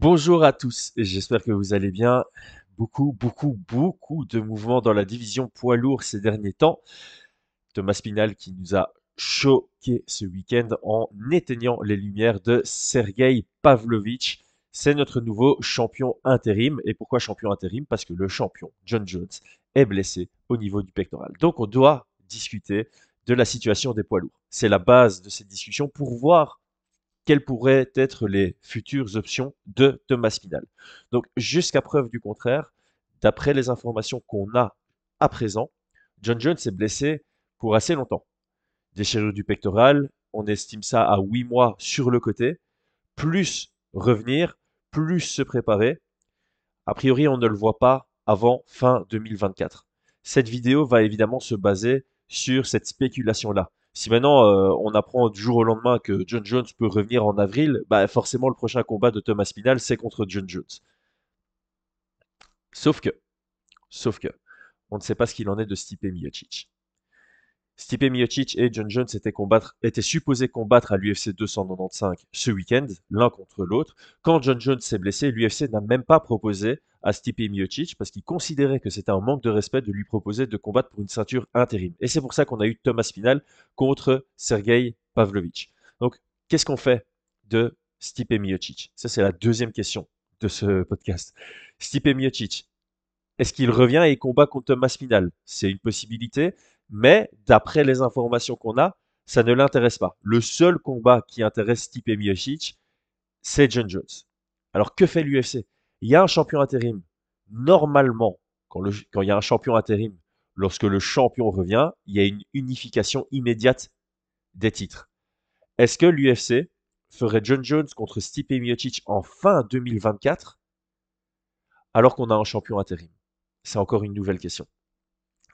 Bonjour à tous, j'espère que vous allez bien. Beaucoup, beaucoup, beaucoup de mouvements dans la division poids lourd ces derniers temps. Thomas Spinal qui nous a choqué ce week-end en éteignant les lumières de Sergei Pavlovich. C'est notre nouveau champion intérim. Et pourquoi champion intérim? Parce que le champion, John Jones, est blessé au niveau du pectoral. Donc on doit discuter de la situation des poids lourds. C'est la base de cette discussion pour voir quelles pourraient être les futures options de Thomas Spinal. Donc jusqu'à preuve du contraire, d'après les informations qu'on a à présent, John Jones est blessé pour assez longtemps. Déchirure du pectoral, on estime ça à 8 mois sur le côté, plus revenir, plus se préparer. A priori, on ne le voit pas avant fin 2024. Cette vidéo va évidemment se baser sur cette spéculation-là. Si maintenant euh, on apprend du jour au lendemain que John Jones peut revenir en avril, bah forcément le prochain combat de Thomas Spinal c'est contre John Jones. Sauf que, sauf que, on ne sait pas ce qu'il en est de Stipe Miocic. Stipe Miocic et John Jones étaient, supposés combattre à l'UFC 295 ce week-end, l'un contre l'autre. Quand John Jones s'est blessé, l'UFC n'a même pas proposé à Stipe Miocic parce qu'il considérait que c'était un manque de respect de lui proposer de combattre pour une ceinture intérim. Et c'est pour ça qu'on a eu Thomas Spinal contre Sergei Pavlovich. Donc, qu'est-ce qu'on fait de Stipe Miocic? Ça, c'est la deuxième question de ce podcast. Stipe Miocic, est-ce qu'il revient et combat contre Thomas Spinal C'est une possibilité, mais d'après les informations qu'on a, ça ne l'intéresse pas. Le seul combat qui intéresse Stipe Miocic, c'est John Jones. Alors que fait l'UFC Il y a un champion intérim. Normalement, quand, il y a un champion intérim, lorsque le champion revient, il y a une unification immédiate des titres. Est-ce que l'UFC ferait John Jones contre Stipe Miocic en fin 2024 alors qu'on a un champion intérim? C'est encore une nouvelle question.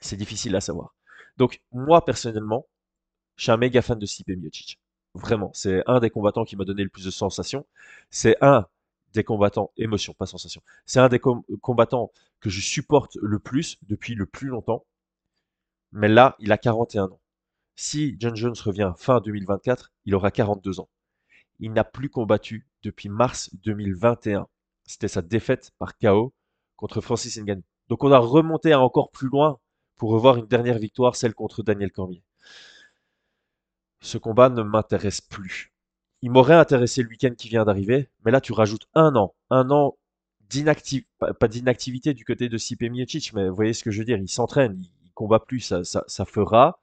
C'est difficile à savoir. Donc moi personnellement, je suis un méga fan de Stipe Miocic. Vraiment, c'est un des combattants qui m'a donné le plus de sensations. C'est un des combattants, émotion, pas sensation. C'est un des combattants que je supporte le plus depuis le plus longtemps. Mais là, il a 41 ans. Si John Jones revient fin 2024, il aura 42 ans. Il n'a plus combattu depuis mars 2021. C'était sa défaite par KO contre Francis Ngannou. Donc on a remonté encore plus loin pour revoir une dernière victoire, celle contre Daniel Cormier. Ce combat ne m'intéresse plus. Il m'aurait intéressé le week-end qui vient d'arriver, mais là tu rajoutes un an, un an d'inactivité, pas d'inactivité du côté de Miocic, mais vous voyez ce que je veux dire, il s'entraîne, il, combat plus, ça, ça fera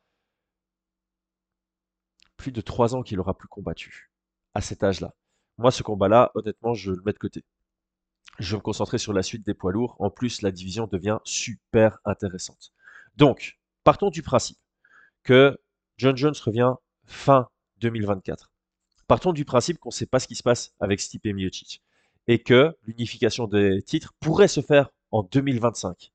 plus de trois ans qu'il aura plus combattu à cet âge-là. Moi, ce combat-là, honnêtement, je le mets de côté. Je vais me concentrer sur la suite des poids lourds. En plus, la division devient super intéressante. Donc, partons du principe que John Jones revient fin 2024. Partons du principe qu'on ne sait pas ce qui se passe avec Stipe Miocic et que l'unification des titres pourrait se faire en 2025.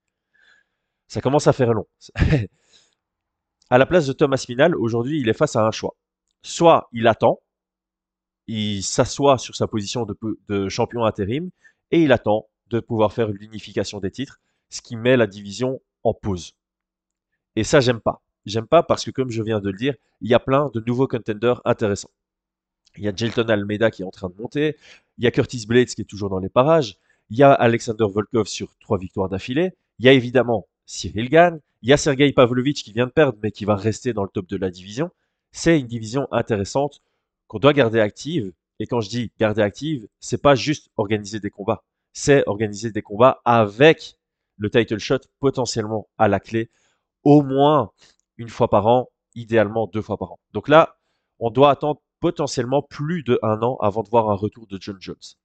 Ça commence à faire long. à la place de Thomas Final, aujourd'hui, il est face à un choix. Soit il attend, il s'assoit sur sa position de champion intérim et il attend de pouvoir faire l'unification des titres, ce qui met la division en pause. Et ça, j'aime pas. J'aime pas parce que, comme je viens de le dire, il y a plein de nouveaux contenders intéressants. Il y a Jelton Almeida qui est en train de monter. Il y a Curtis Blades qui est toujours dans les parages. Il y a Alexander Volkov sur trois victoires d'affilée. Il y a évidemment Cyril Gann. Il y a Sergei Pavlovich qui vient de perdre mais qui va rester dans le top de la division. C'est une division intéressante qu'on doit garder active. Et quand je dis garder active, c'est pas juste organiser des combats. C'est organiser des combats avec le title shot potentiellement à la clé au moins une fois par an, idéalement deux fois par an. Donc là, on doit attendre potentiellement plus de un an avant de voir un retour de John Jones.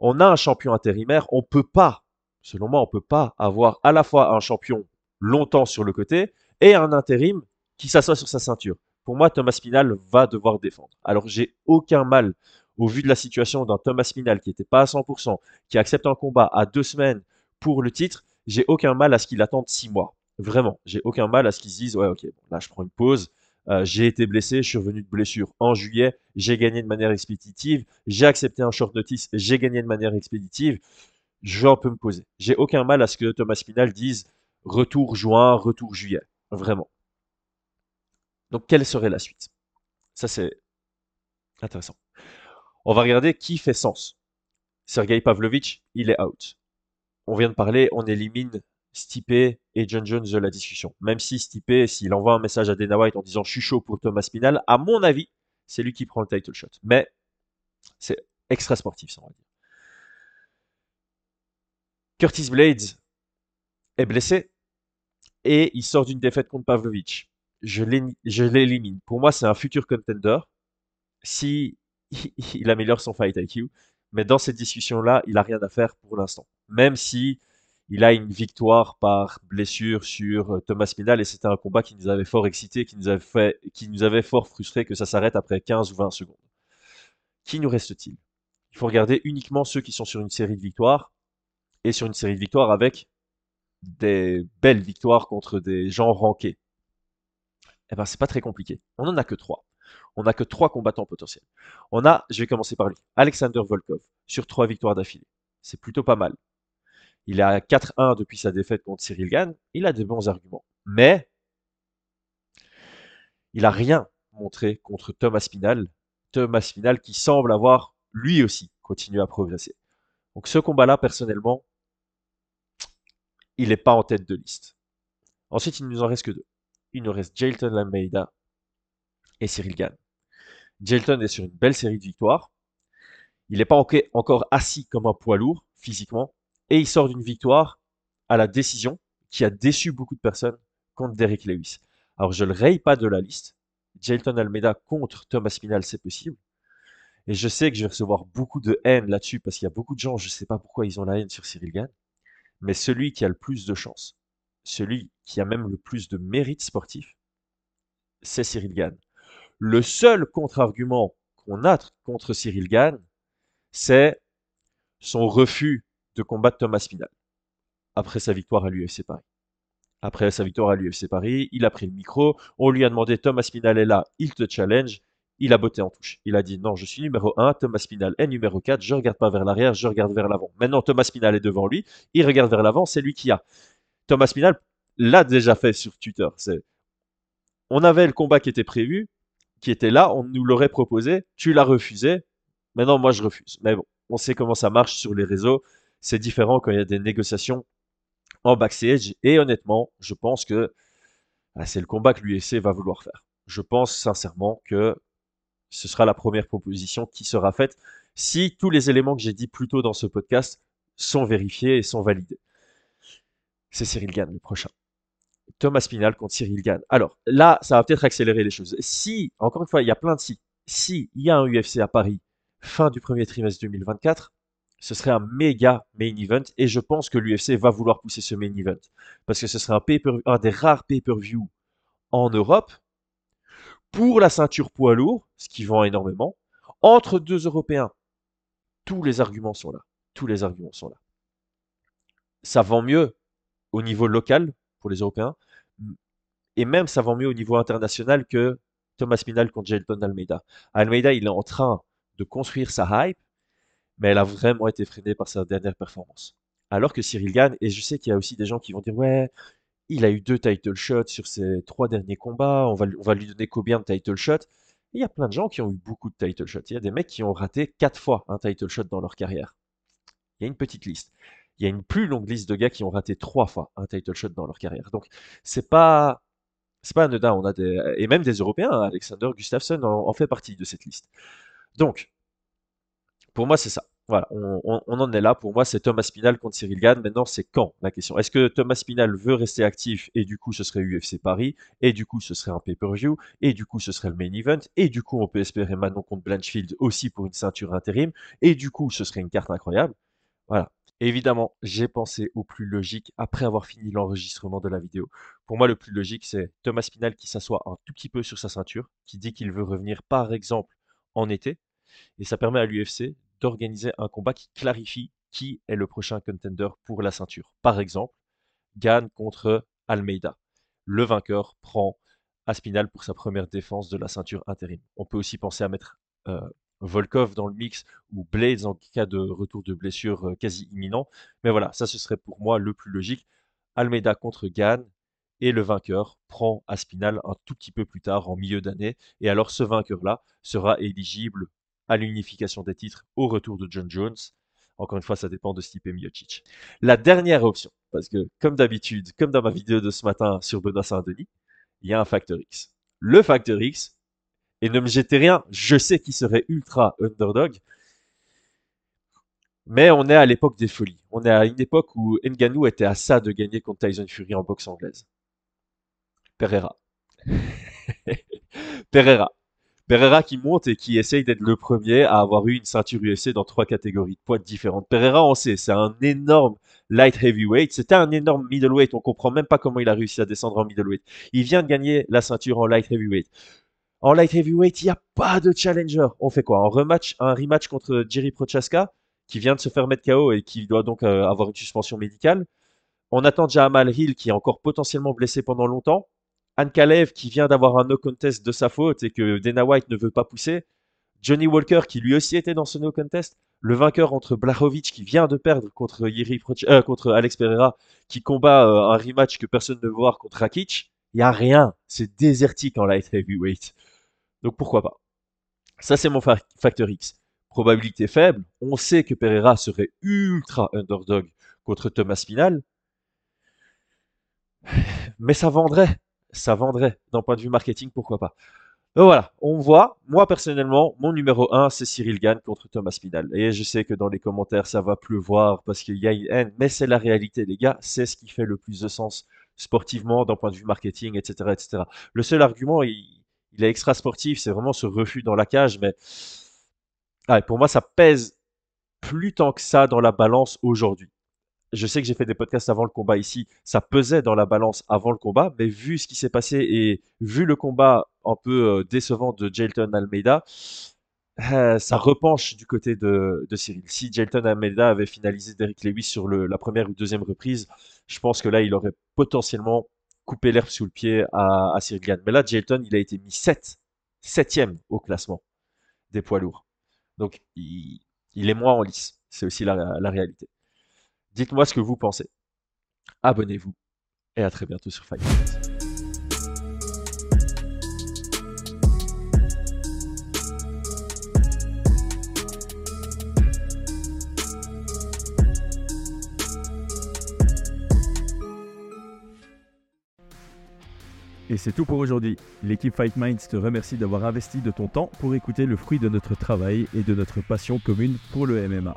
On a un champion intérimaire, on peut pas, selon moi, on peut pas avoir à la fois un champion longtemps sur le côté et un intérim qui s'assoit sur sa ceinture. Pour moi, Thomas Spinal va devoir défendre. Alors j'ai aucun mal au vu de la situation d'un Thomas Spinal qui n'était pas à 100%, qui accepte un combat à deux semaines pour le titre, j'ai aucun mal à ce qu'il attende six mois. Vraiment, j'ai aucun mal à ce qu'ils se disent, ouais, ok, là je prends une pause, euh, j'ai été blessé, je suis revenu de blessure en juillet, j'ai gagné de manière expéditive, j'ai accepté un short notice, j'ai gagné de manière expéditive, je vais un peu me poser. J'ai aucun mal à ce que Thomas Spinal dise retour juin, retour juillet, vraiment. Donc quelle serait la suite? Ça c'est intéressant. On va regarder qui fait sens. Sergei Pavlovich, il est out. On vient de parler, on élimine Stipe et John Jones de la discussion. Même si Stipe, s'il envoie un message à Dana White en disant je suis chaud pour Thomas Spinal, à mon avis, c'est lui qui prend le title shot. Mais c'est extra sportif, ça on va dire. Curtis Blades est blessé et il sort d'une défaite contre Pavlovich. Je l'élimine. Pour moi, c'est un futur contender si il améliore son fight IQ. Mais dans cette discussion-là, il n'a rien à faire pour l'instant. Même si il a une victoire par blessure sur euh, Thomas Spinal et c'était un combat qui nous avait fort excité, qui nous avait, fait, qui nous avait fort frustré que ça s'arrête après 15 ou 20 secondes. Qui nous reste-t-il? Il faut regarder uniquement ceux qui sont sur une série de victoires et sur une série de victoires avec des belles victoires contre des gens rankés. Eh ben, c'est pas très compliqué. On en a que trois. On n'a que trois combattants potentiels. On a, je vais commencer par lui, Alexander Volkov, sur trois victoires d'affilée. C'est plutôt pas mal. Il est à 4-1 depuis sa défaite contre Cyril Gann. Il a des bons arguments. Mais il n'a rien montré contre Thomas Spinal. Thomas Spinal qui semble avoir, lui aussi, continué à progresser. Donc ce combat-là, personnellement, il n'est pas en tête de liste. Ensuite, il ne nous en reste que deux. Il nous reste Jalton Almeida et Cyril Gann. Jalton est sur une belle série de victoires. Il n'est pas encore assis comme un poids lourd physiquement, et il sort d'une victoire à la décision qui a déçu beaucoup de personnes contre Derek Lewis. Alors je le raye pas de la liste. Jalton Almeida contre Thomas Spinal, c'est possible. Et je sais que je vais recevoir beaucoup de haine là-dessus parce qu'il y a beaucoup de gens, je ne sais pas pourquoi ils ont la haine sur Cyril Gann. Mais celui qui a le plus de chance, celui qui a même le plus de mérite sportif, c'est Cyril Gann. Le seul contre-argument qu'on a contre Cyril Gann, c'est son refus de combattre Thomas Spinal après sa victoire à l'UFC Paris. Après sa victoire à l'UFC Paris, il a pris le micro, on lui a demandé Thomas Spinal est là, il te challenge, il a botté en touche. Il a dit non, je suis numéro 1, Thomas Spinal est numéro 4, je regarde pas vers l'arrière, je regarde vers l'avant. Maintenant, Thomas Spinal est devant lui, il regarde vers l'avant, c'est lui qui a. Thomas Spinal l'a déjà fait sur Twitter. On avait le combat qui était prévu, qui était là, on nous l'aurait proposé, tu l'as refusé, maintenant moi je refuse. Mais bon, on sait comment ça marche sur les réseaux, c'est différent quand il y a des négociations en backstage. Et honnêtement, je pense que ah, c'est le combat que l'UFC va vouloir faire. Je pense sincèrement que ce sera la première proposition qui sera faite si tous les éléments que j'ai dit plus tôt dans ce podcast sont vérifiés et sont validés. C'est Cyril Gann le prochain. Thomas Spinal contre Cyril Gann. Alors là, ça va peut-être accélérer les choses. Si, encore une fois, il y a plein de si. Si il y a un UFC à Paris fin du premier trimestre 2024, ce serait un méga main event et je pense que l'UFC va vouloir pousser ce main event parce que ce serait un, un des rares pay-per-view en Europe pour la ceinture poids lourd, ce qui vend énormément, entre deux Européens. Tous les arguments sont là. Tous les arguments sont là. Ça vend mieux au niveau local pour les Européens et même ça vend mieux au niveau international que Thomas Pinal contre Jelton Almeida. Almeida, il est en train de construire sa hype mais elle a vraiment été freinée par sa dernière performance. Alors que Cyril Gann, et je sais qu'il y a aussi des gens qui vont dire ouais, il a eu deux title shots sur ses trois derniers combats, on va, on va lui donner combien de title shots? Il y a plein de gens qui ont eu beaucoup de title shots. Il y a des mecs qui ont raté quatre fois un title shot dans leur carrière. Il y a une petite liste. Il y a une plus longue liste de gars qui ont raté trois fois un title shot dans leur carrière. Donc c'est pas c'est pas anodin. On a des et même des Européens. Hein, Alexander Gustafsson en fait partie de cette liste. Donc pour moi c'est ça. Voilà, on, en est là. Pour moi, c'est Thomas Spinal contre Cyril Gann. Maintenant, c'est quand la question? Est-ce que Thomas Spinal veut rester actif et du coup, ce serait UFC Paris? Et du coup, ce serait un pay-per-view? Et du coup, ce serait le main event? Et du coup, on peut espérer Manon contre Blanchfield aussi pour une ceinture intérim? Et du coup, ce serait une carte incroyable. Voilà. Évidemment, j'ai pensé au plus logique après avoir fini l'enregistrement de la vidéo. Pour moi, le plus logique, c'est Thomas Spinal qui s'assoit un tout petit peu sur sa ceinture, qui dit qu'il veut revenir par exemple en été. Et ça permet à l'UFC d'organiser un combat qui clarifie qui est le prochain contender pour la ceinture. Par exemple, Gann contre Almeida. Le vainqueur prend Aspinal pour sa première défense de la ceinture intérim. On peut aussi penser à mettre euh, Volkov dans le mix ou Blades en cas de retour de blessure euh, quasi imminent. Mais voilà, ça ce serait pour moi le plus logique. Almeida contre Gann et le vainqueur prend Aspinal un tout petit peu plus tard en milieu d'année. Et alors ce vainqueur-là sera éligible à l'unification des titres au retour de John Jones Encore une fois, ça dépend de Stipe Miocic. La dernière option, parce que comme d'habitude, comme dans ma vidéo de ce matin sur Benoît Saint-Denis, il y a un facteur X. Le facteur X, et ne me jetez rien, je sais qu'il serait ultra underdog, mais on est à l'époque des folies. On est à une époque où Ngannou était à ça de gagner contre Tyson Fury en boxe anglaise. Pereira. Pereira. Pereira qui monte et qui essaye d'être le premier à avoir eu une ceinture UFC dans trois catégories de poids différentes. Pereira, on sait, c'est un énorme light heavyweight. C'était un énorme middleweight. On comprend même pas comment il a réussi à descendre en middleweight. Il vient de gagner la ceinture en light heavyweight. En light heavyweight, il n'y a pas de challenger. On fait quoi? Un rematch, un rematch contre Jerry Prochaska qui vient de se faire mettre KO et qui doit donc euh, avoir une suspension médicale. On attend Jamal Hill qui est encore potentiellement blessé pendant longtemps. Anne Kalev qui vient d'avoir un no contest de sa faute et que Dana White ne veut pas pousser. Johnny Walker qui lui aussi était dans ce no contest. Le vainqueur entre Blachowicz qui vient de perdre contre, euh, contre Alex Pereira qui combat euh, un rematch que personne ne veut voir contre Rakic. Il n'y a rien. C'est désertique en light heavyweight. Donc pourquoi pas? Ça c'est mon facteur X probabilité faible. On sait que Pereira serait ultra underdog contre Thomas Spinal. Mais ça vendrait. Ça vendrait. D'un point de vue marketing, pourquoi pas. Donc voilà, on voit, moi personnellement, mon numéro 1, c'est Cyril Gann contre Thomas Spinal. Et je sais que dans les commentaires, ça va pleuvoir parce qu'il y a une haine, mais c'est la réalité, les gars. C'est ce qui fait le plus de sens sportivement, d'un point de vue marketing, etc. etc. Le seul argument, il, il est extra sportif, c'est vraiment ce refus dans la cage, mais ah, pour moi, ça pèse plus tant que ça dans la balance aujourd'hui. Je sais que j'ai fait des podcasts avant le combat ici, ça pesait dans la balance avant le combat, mais vu ce qui s'est passé et vu le combat un peu euh, décevant de Jelton Almeida, euh, ça repenche du côté de, Cyril. Si Jelton Almeida avait finalisé Derrick Lewis sur la première ou deuxième reprise, je pense que là, il aurait potentiellement coupé l'herbe sous le pied à, Cyril Gann. Mais là, Jelton, il a été mis 7, 7 au classement des poids lourds. Donc, il, est moins en lice. C'est aussi la, réalité. Dites-moi ce que vous pensez. Abonnez-vous et à très bientôt sur Fight. Et c'est tout pour aujourd'hui. L'équipe Fight Minds te remercie d'avoir investi de ton temps pour écouter le fruit de notre travail et de notre passion commune pour le MMA.